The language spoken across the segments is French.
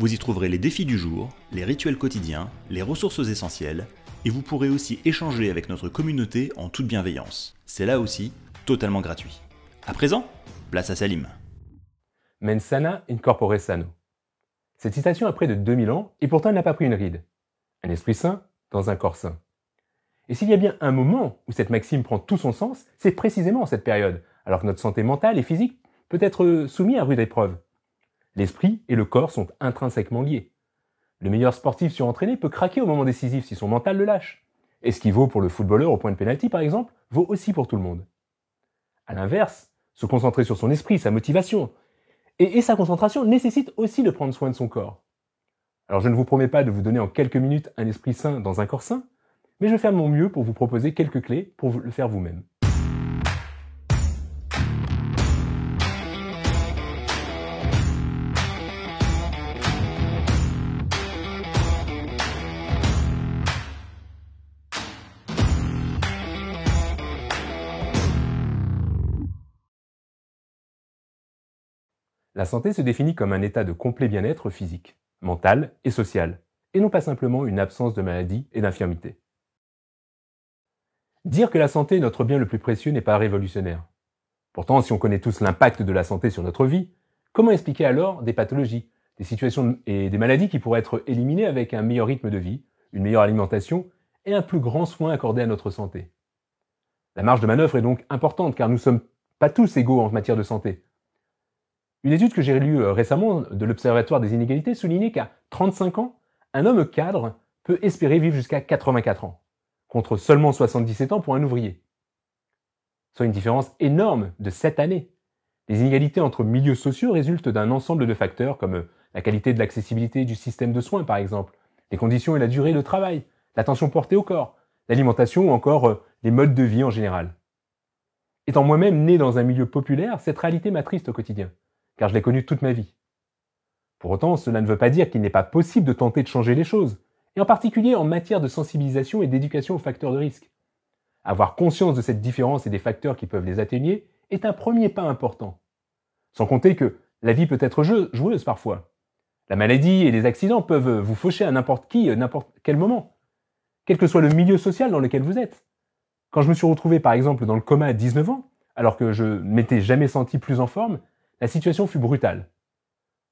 Vous y trouverez les défis du jour, les rituels quotidiens, les ressources essentielles et vous pourrez aussi échanger avec notre communauté en toute bienveillance. C'est là aussi totalement gratuit. À présent, place à Salim. Mensana incorpore sano. Cette citation a près de 2000 ans et pourtant elle n'a pas pris une ride. Un esprit sain dans un corps sain. Et s'il y a bien un moment où cette maxime prend tout son sens, c'est précisément en cette période, alors que notre santé mentale et physique peut être soumise à rude épreuve. L'esprit et le corps sont intrinsèquement liés. Le meilleur sportif surentraîné peut craquer au moment décisif si son mental le lâche. Et ce qui vaut pour le footballeur au point de pénalty, par exemple, vaut aussi pour tout le monde. À l'inverse, se concentrer sur son esprit, sa motivation, et, et, sa concentration nécessite aussi de prendre soin de son corps. Alors je ne vous promets pas de vous donner en quelques minutes un esprit sain dans un corps sain, mais je vais faire mon mieux pour vous proposer quelques clés pour le faire vous-même. La santé se définit comme un état de complet bien-être physique, mental et social, et non pas simplement une absence de maladie et d'infirmité. Dire que la santé est notre bien le plus précieux n'est pas révolutionnaire. Pourtant, si on connaît tous l'impact de la santé sur notre vie, comment expliquer alors des pathologies, des situations et des maladies qui pourraient être éliminées avec un meilleur rythme de vie, une meilleure alimentation et un plus grand soin accordé à notre santé? La marge de manœuvre est donc importante car nous ne sommes pas tous égaux en matière de santé. Une étude que j'ai lue euh, récemment de l'Observatoire des inégalités soulignait qu'à 35 ans, un homme cadre peut espérer vivre jusqu'à 84 ans, contre seulement 77 ans pour un ouvrier. Soit une différence énorme de 7 années. Les inégalités entre milieux sociaux résultent d'un ensemble de facteurs comme euh, la qualité de l'accessibilité du système de soins par exemple, les conditions et la durée de travail, l'attention portée au corps, l'alimentation ou encore euh, les modes de vie en général. Étant moi-même né dans un milieu populaire, cette réalité m'attriste au quotidien car je l'ai connu toute ma vie. Pour autant, cela ne veut pas dire qu'il n'est pas possible de tenter de changer les choses, et en particulier en matière de sensibilisation et d'éducation aux facteurs de risque. Avoir conscience de cette différence et des facteurs qui peuvent les atténuer est un premier pas important. Sans compter que la vie peut être joueuse parfois. La maladie et les accidents peuvent vous faucher à n'importe qui, à n'importe quel moment, quel que soit le milieu social dans lequel vous êtes. Quand je me suis retrouvé par exemple dans le coma à 19 ans, alors que je ne m'étais jamais senti plus en forme, la situation fut brutale.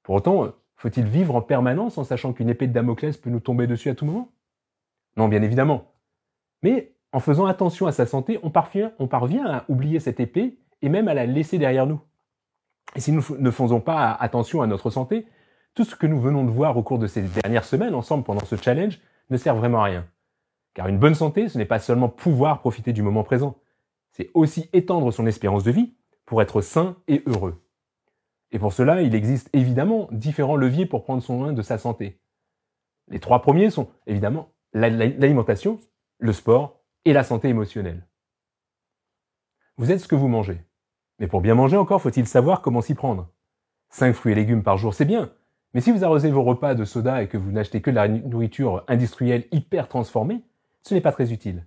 Pour autant, faut-il vivre en permanence en sachant qu'une épée de Damoclès peut nous tomber dessus à tout moment? Non, bien évidemment. Mais en faisant attention à sa santé, on parvient, à oublier cette épée et même à la laisser derrière nous. Et si nous ne faisons pas attention à notre santé, tout ce que nous venons de voir au cours de ces dernières semaines ensemble pendant ce challenge ne sert vraiment à rien. Car une bonne santé, ce n'est pas seulement pouvoir profiter du moment présent, c'est aussi étendre son espérance de vie pour être sain et heureux. Et pour cela, il existe évidemment différents leviers pour prendre soin de sa santé. Les trois premiers sont évidemment l'alimentation, le sport et la santé émotionnelle. Vous êtes ce que vous mangez. Mais pour bien manger encore, faut-il savoir comment s'y prendre. Cinq fruits et légumes par jour, c'est bien. Mais si vous arrosez vos repas de soda et que vous n'achetez que de la nourriture industrielle hyper transformée, ce n'est pas très utile.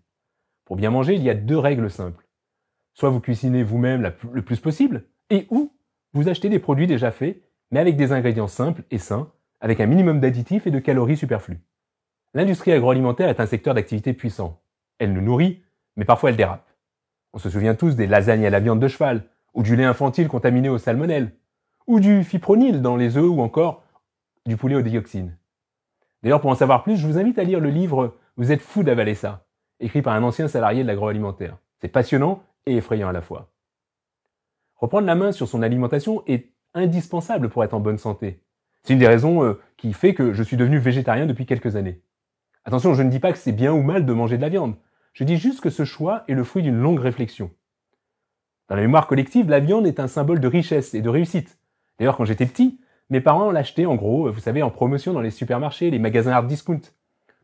Pour bien manger, il y a deux règles simples. Soit vous cuisinez vous-même le plus possible, et ou vous achetez des produits déjà faits, mais avec des ingrédients simples et sains, avec un minimum d'additifs et de calories superflues. L'industrie agroalimentaire est un secteur d'activité puissant. Elle nous nourrit, mais parfois elle dérape. On se souvient tous des lasagnes à la viande de cheval, ou du lait infantile contaminé au salmonelle, ou du fipronil dans les œufs, ou encore du poulet aux dioxines. D'ailleurs, pour en savoir plus, je vous invite à lire le livre Vous êtes fou d'avaler ça, écrit par un ancien salarié de l'agroalimentaire. C'est passionnant et effrayant à la fois. Reprendre la main sur son alimentation est indispensable pour être en bonne santé. C'est une des raisons euh, qui fait que je suis devenu végétarien depuis quelques années. Attention, je ne dis pas que c'est bien ou mal de manger de la viande. Je dis juste que ce choix est le fruit d'une longue réflexion. Dans la mémoire collective, la viande est un symbole de richesse et de réussite. D'ailleurs, quand j'étais petit, mes parents l'achetaient en gros, vous savez, en promotion dans les supermarchés, les magasins hard discount.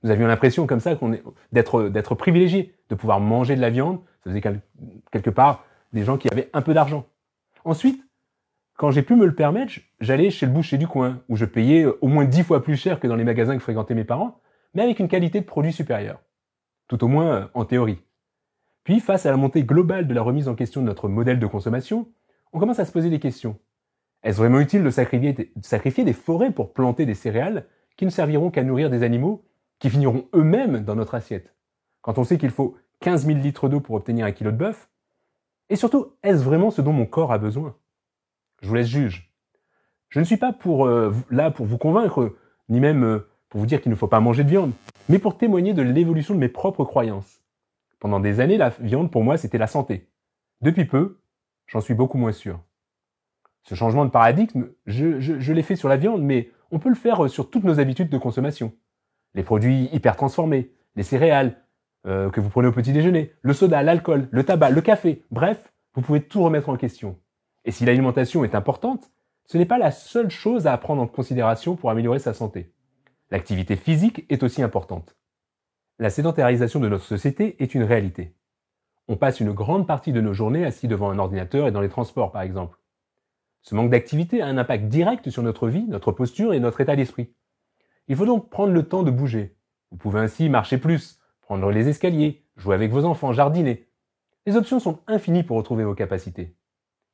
Nous avions l'impression comme ça d'être, d'être privilégié, de pouvoir manger de la viande. Ça faisait quelque part des gens qui avaient un peu d'argent. Ensuite, quand j'ai pu me le permettre, j'allais chez le boucher du coin, où je payais au moins dix fois plus cher que dans les magasins que fréquentaient mes parents, mais avec une qualité de produit supérieure. Tout au moins euh, en théorie. Puis, face à la montée globale de la remise en question de notre modèle de consommation, on commence à se poser des questions. Est-ce vraiment utile de sacrifier, des forêts pour planter des céréales qui ne serviront qu'à nourrir des animaux qui finiront eux-mêmes dans notre assiette? Quand on sait qu'il faut 15 000 litres d'eau pour obtenir un kilo de bœuf Et surtout, est-ce vraiment ce dont mon corps a besoin? Je vous laisse juge. Je ne suis pas euh, là pour vous convaincre, ni même euh, pour vous dire qu'il ne faut pas manger de viande, mais pour témoigner de l'évolution de mes propres croyances. Pendant des années, la viande, pour moi, c'était la santé. Depuis peu, j'en suis beaucoup moins sûr. Ce changement de paradigme, je, l'ai fait sur la viande, mais on peut le faire sur toutes nos habitudes de consommation. Les produits hyper transformés, les céréales euh, que vous prenez au petit déjeuner, le soda, l'alcool, le tabac, le café, bref, vous pouvez tout remettre en question. Et si l'alimentation est importante, ce n'est pas la seule chose à prendre en considération pour améliorer sa santé. L'activité physique est aussi importante. La sédentarisation de notre société est une réalité. On passe une grande partie de nos journées assis devant un ordinateur et dans les transports, par exemple. Ce manque d'activité a un impact direct sur notre vie, notre posture et notre état d'esprit. Il faut donc prendre le temps de bouger. Vous pouvez ainsi marcher plus, prendre les escaliers, jouer avec vos enfants, jardiner. Les options sont infinies pour retrouver vos capacités.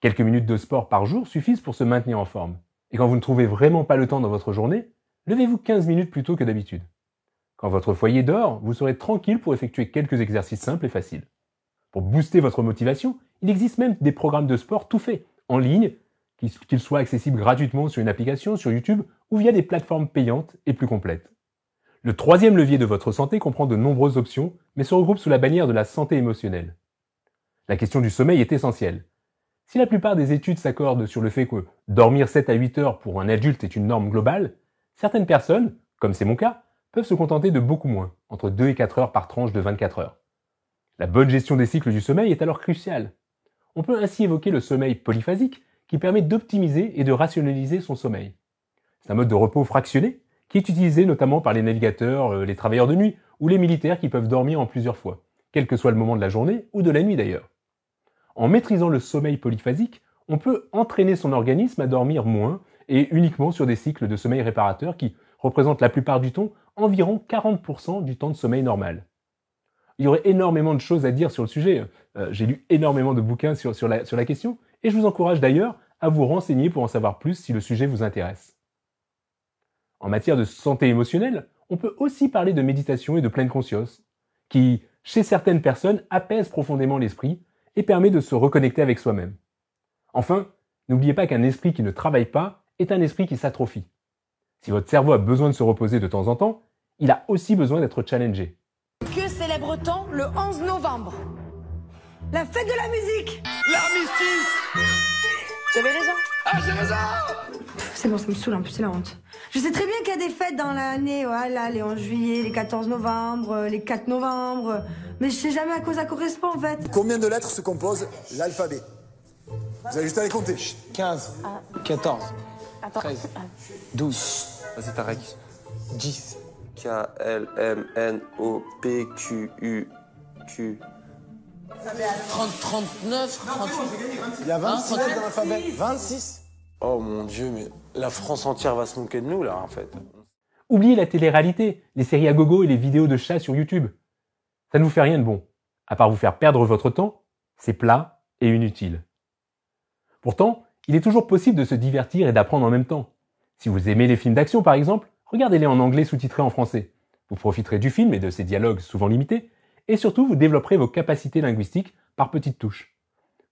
Quelques minutes de sport par jour suffisent pour se maintenir en forme. Et quand vous ne trouvez vraiment pas le temps dans votre journée, levez-vous 15 minutes plus tôt que d'habitude. Quand votre foyer dort, vous serez tranquille pour effectuer quelques exercices simples et faciles. Pour booster votre motivation, il existe même des programmes de sport tout faits, en ligne, qu'ils soient accessibles gratuitement sur une application, sur YouTube ou via des plateformes payantes et plus complètes. Le troisième levier de votre santé comprend de nombreuses options, mais se regroupe sous la bannière de la santé émotionnelle. La question du sommeil est essentielle. Si la plupart des études s'accordent sur le fait que dormir 7 à 8 heures pour un adulte est une norme globale, certaines personnes, comme c'est mon cas, peuvent se contenter de beaucoup moins, entre 2 et 4 heures par tranche de 24 heures. La bonne gestion des cycles du sommeil est alors cruciale. On peut ainsi évoquer le sommeil polyphasique, qui permet d'optimiser et de rationaliser son sommeil. C'est un mode de repos fractionné qui est utilisé notamment par les navigateurs, euh, les travailleurs de nuit ou les militaires qui peuvent dormir en plusieurs fois, quel que soit le moment de la journée ou de la nuit d'ailleurs. En maîtrisant le sommeil polyphasique, on peut entraîner son organisme à dormir moins et uniquement sur des cycles de sommeil réparateur qui représentent la plupart du temps environ 40% du temps de sommeil normal. Il y aurait énormément de choses à dire sur le sujet. Euh, j'ai lu énormément de bouquins sur la question, et je vous encourage d'ailleurs à vous renseigner pour en savoir plus si le sujet vous intéresse. En matière de santé émotionnelle, on peut aussi parler de méditation et de pleine conscience, qui, chez certaines personnes, apaise profondément l'esprit et permet de se reconnecter avec soi-même. Enfin, n'oubliez pas qu'un esprit qui ne travaille pas est un esprit qui s'atrophie. Si votre cerveau a besoin de se reposer de temps en temps, il a aussi besoin d'être challengé. Que célèbre-t-on le 11 novembre? La fête de la musique L'armistice avez raison. Ah, j'ai raison C'est bon, ça me saoule un peu, c'est la honte. Je sais très bien qu'il y a des fêtes dans l'année, voilà, les 11 juillet, les 14 novembre, les 4 novembre, mais je sais jamais à quoi ça correspond en fait. Combien de lettres se compose l'alphabet? Vous avez juste à les compter. 15, 14, 13, 12. Vas-y, Tarek. 10. K, L, M, N, O, P, Q, U, Q, 30, 39, 38. Il y a 26 lettres dans l'alphabet. 26 Oh mon dieu, mais la France entière va se moquer de nous là en fait. Oubliez la télé-réalité, les séries à gogo et les vidéos de chats sur YouTube. Ça ne vous fait rien de bon. À part vous faire perdre votre temps, c'est plat et inutile. Pourtant, il est toujours possible de se divertir et d'apprendre en même temps. Si vous aimez les films d'action par exemple, regardez-les en anglais sous-titrés en français. Vous profiterez du film et de ses dialogues souvent limités, et surtout vous développerez vos capacités linguistiques par petites touches.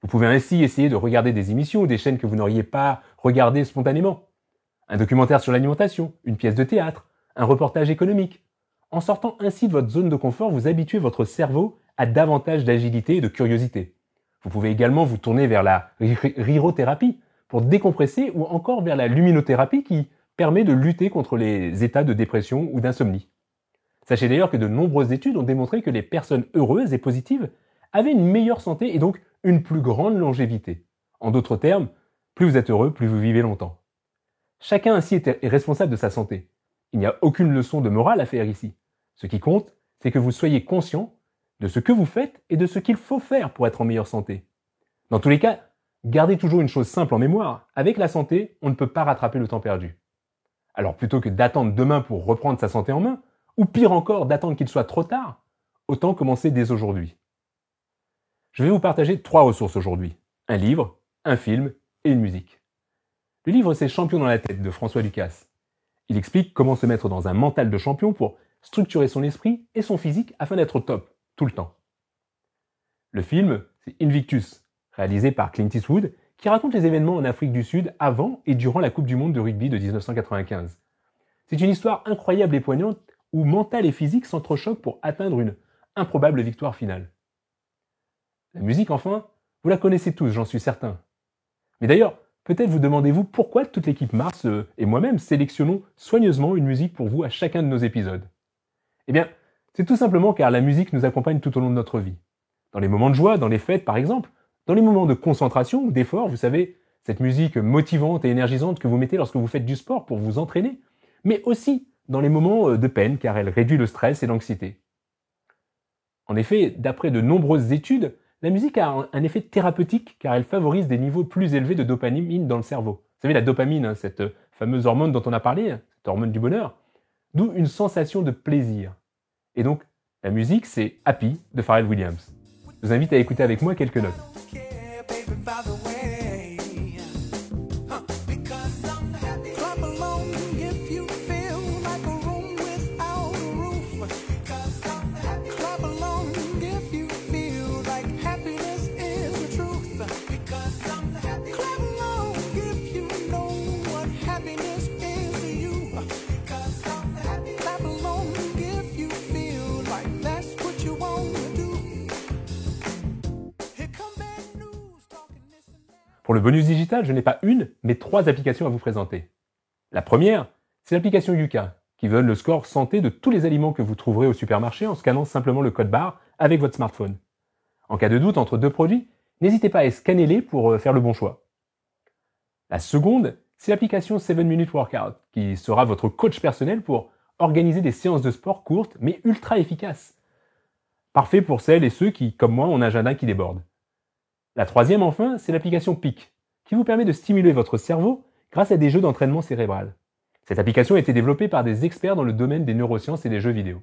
Vous pouvez ainsi essayer de regarder des émissions ou des chaînes que vous n'auriez pas regardées spontanément. Un documentaire sur l'alimentation, une pièce de théâtre, un reportage économique. En sortant ainsi de votre zone de confort, vous habituez votre cerveau à davantage d'agilité et de curiosité. Vous pouvez également vous tourner vers la rirothérapie pour décompresser ou encore vers la luminothérapie qui permet de lutter contre les états de dépression ou d'insomnie. Sachez d'ailleurs que de nombreuses études ont démontré que les personnes heureuses et positives avaient une meilleure santé et donc une plus grande longévité. En d'autres termes, plus vous êtes heureux, plus vous vivez longtemps. Chacun ainsi est responsable de sa santé. Il n'y a aucune leçon de morale à faire ici. Ce qui compte, c'est que vous soyez conscient de ce que vous faites et de ce qu'il faut faire pour être en meilleure santé. Dans tous les cas, gardez toujours une chose simple en mémoire. Avec la santé, on ne peut pas rattraper le temps perdu. Alors plutôt que d'attendre demain pour reprendre sa santé en main, ou pire encore d'attendre qu'il soit trop tard, autant commencer dès aujourd'hui. Je vais vous partager trois ressources aujourd'hui. Un livre, un film et une musique. Le livre c'est Champion dans la tête de François Lucas. Il explique comment se mettre dans un mental de champion pour structurer son esprit et son physique afin d'être au top, tout le temps. Le film, c'est Invictus, réalisé par Clint Eastwood, qui raconte les événements en Afrique du Sud avant et durant la Coupe du Monde de rugby de 1995. C'est une histoire incroyable et poignante où mental et physique s'entrechoquent pour atteindre une improbable victoire finale. La musique, enfin, vous la connaissez tous, j'en suis certain. Mais d'ailleurs, peut-être vous demandez-vous pourquoi toute l'équipe Mars euh, et moi-même sélectionnons soigneusement une musique pour vous à chacun de nos épisodes. Eh bien, c'est tout simplement car la musique nous accompagne tout au long de notre vie. Dans les moments de joie, dans les fêtes par exemple, dans les moments de concentration ou d'effort, vous savez, cette musique motivante et énergisante que vous mettez lorsque vous faites du sport pour vous entraîner, mais aussi dans les moments euh, de peine car elle réduit le stress et l'anxiété. En effet, d'après de nombreuses études, la musique a un effet thérapeutique car elle favorise des niveaux plus élevés de dopamine dans le cerveau. Vous savez, la dopamine, hein, cette fameuse hormone dont on a parlé, cette hormone du bonheur, d'où une sensation de plaisir. Et donc, la musique, c'est Happy de Pharrell Williams. Je vous invite à écouter avec moi quelques notes. Pour le bonus digital, je n'ai pas une, mais trois applications à vous présenter. La première, c'est l'application Yuka, qui donne le score santé de tous les aliments que vous trouverez au supermarché en scannant simplement le code barre avec votre smartphone. En cas de doute entre deux produits, n'hésitez pas à scanner les pour euh, faire le bon choix. La seconde, c'est l'application 7 Minute Workout, qui sera votre coach personnel pour organiser des séances de sport courtes mais ultra efficaces. Parfait pour celles et ceux qui, comme moi, ont un agenda qui déborde. La troisième, enfin, c'est l'application PIC, qui vous permet de stimuler votre cerveau grâce à des jeux d'entraînement cérébral. Cette application a été développée par des experts dans le domaine des neurosciences et des jeux vidéo.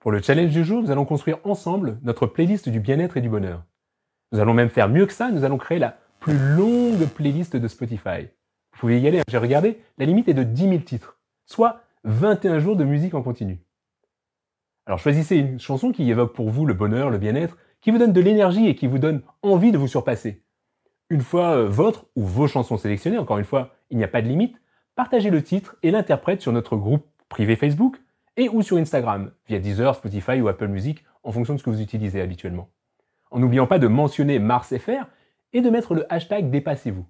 Pour le challenge du jour, nous allons construire ensemble notre playlist du bien-être et du bonheur. Nous allons même faire mieux que ça, nous allons créer la plus longue playlist de Spotify. Vous pouvez y aller, hein, j'ai regardé, la limite est de 10 000 titres, soit 21 jours de musique en continu. Alors choisissez une chanson qui évoque pour vous le bonheur, le bien-être, qui vous donne de l'énergie et qui vous donne envie de vous surpasser. Une fois euh, votre ou vos chansons sélectionnées, encore une fois, il n'y a pas de limite, partagez le titre et l'interprète sur notre groupe privé Facebook et ou sur Instagram, via Deezer, Spotify ou Apple Music, en fonction de ce que vous utilisez habituellement. En n'oubliant pas de mentionner MarsFR et de mettre le hashtag Dépassez-vous.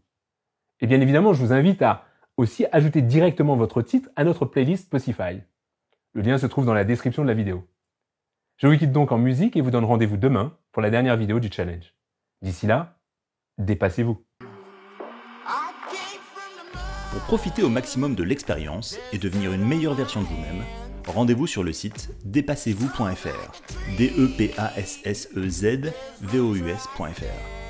Et bien évidemment, je vous invite à aussi ajouter directement votre titre à notre playlist Spotify. Le lien se trouve dans la description de la vidéo. Je vous quitte donc en musique et vous donne rendez-vous demain pour la dernière vidéo du challenge. D'ici là, dépassez-vous. Pour profiter au maximum de l'expérience et devenir une meilleure version de vous-même, rendez-vous sur le site dépassez-vous.fr. D E P A S S E Z V O U S.fr.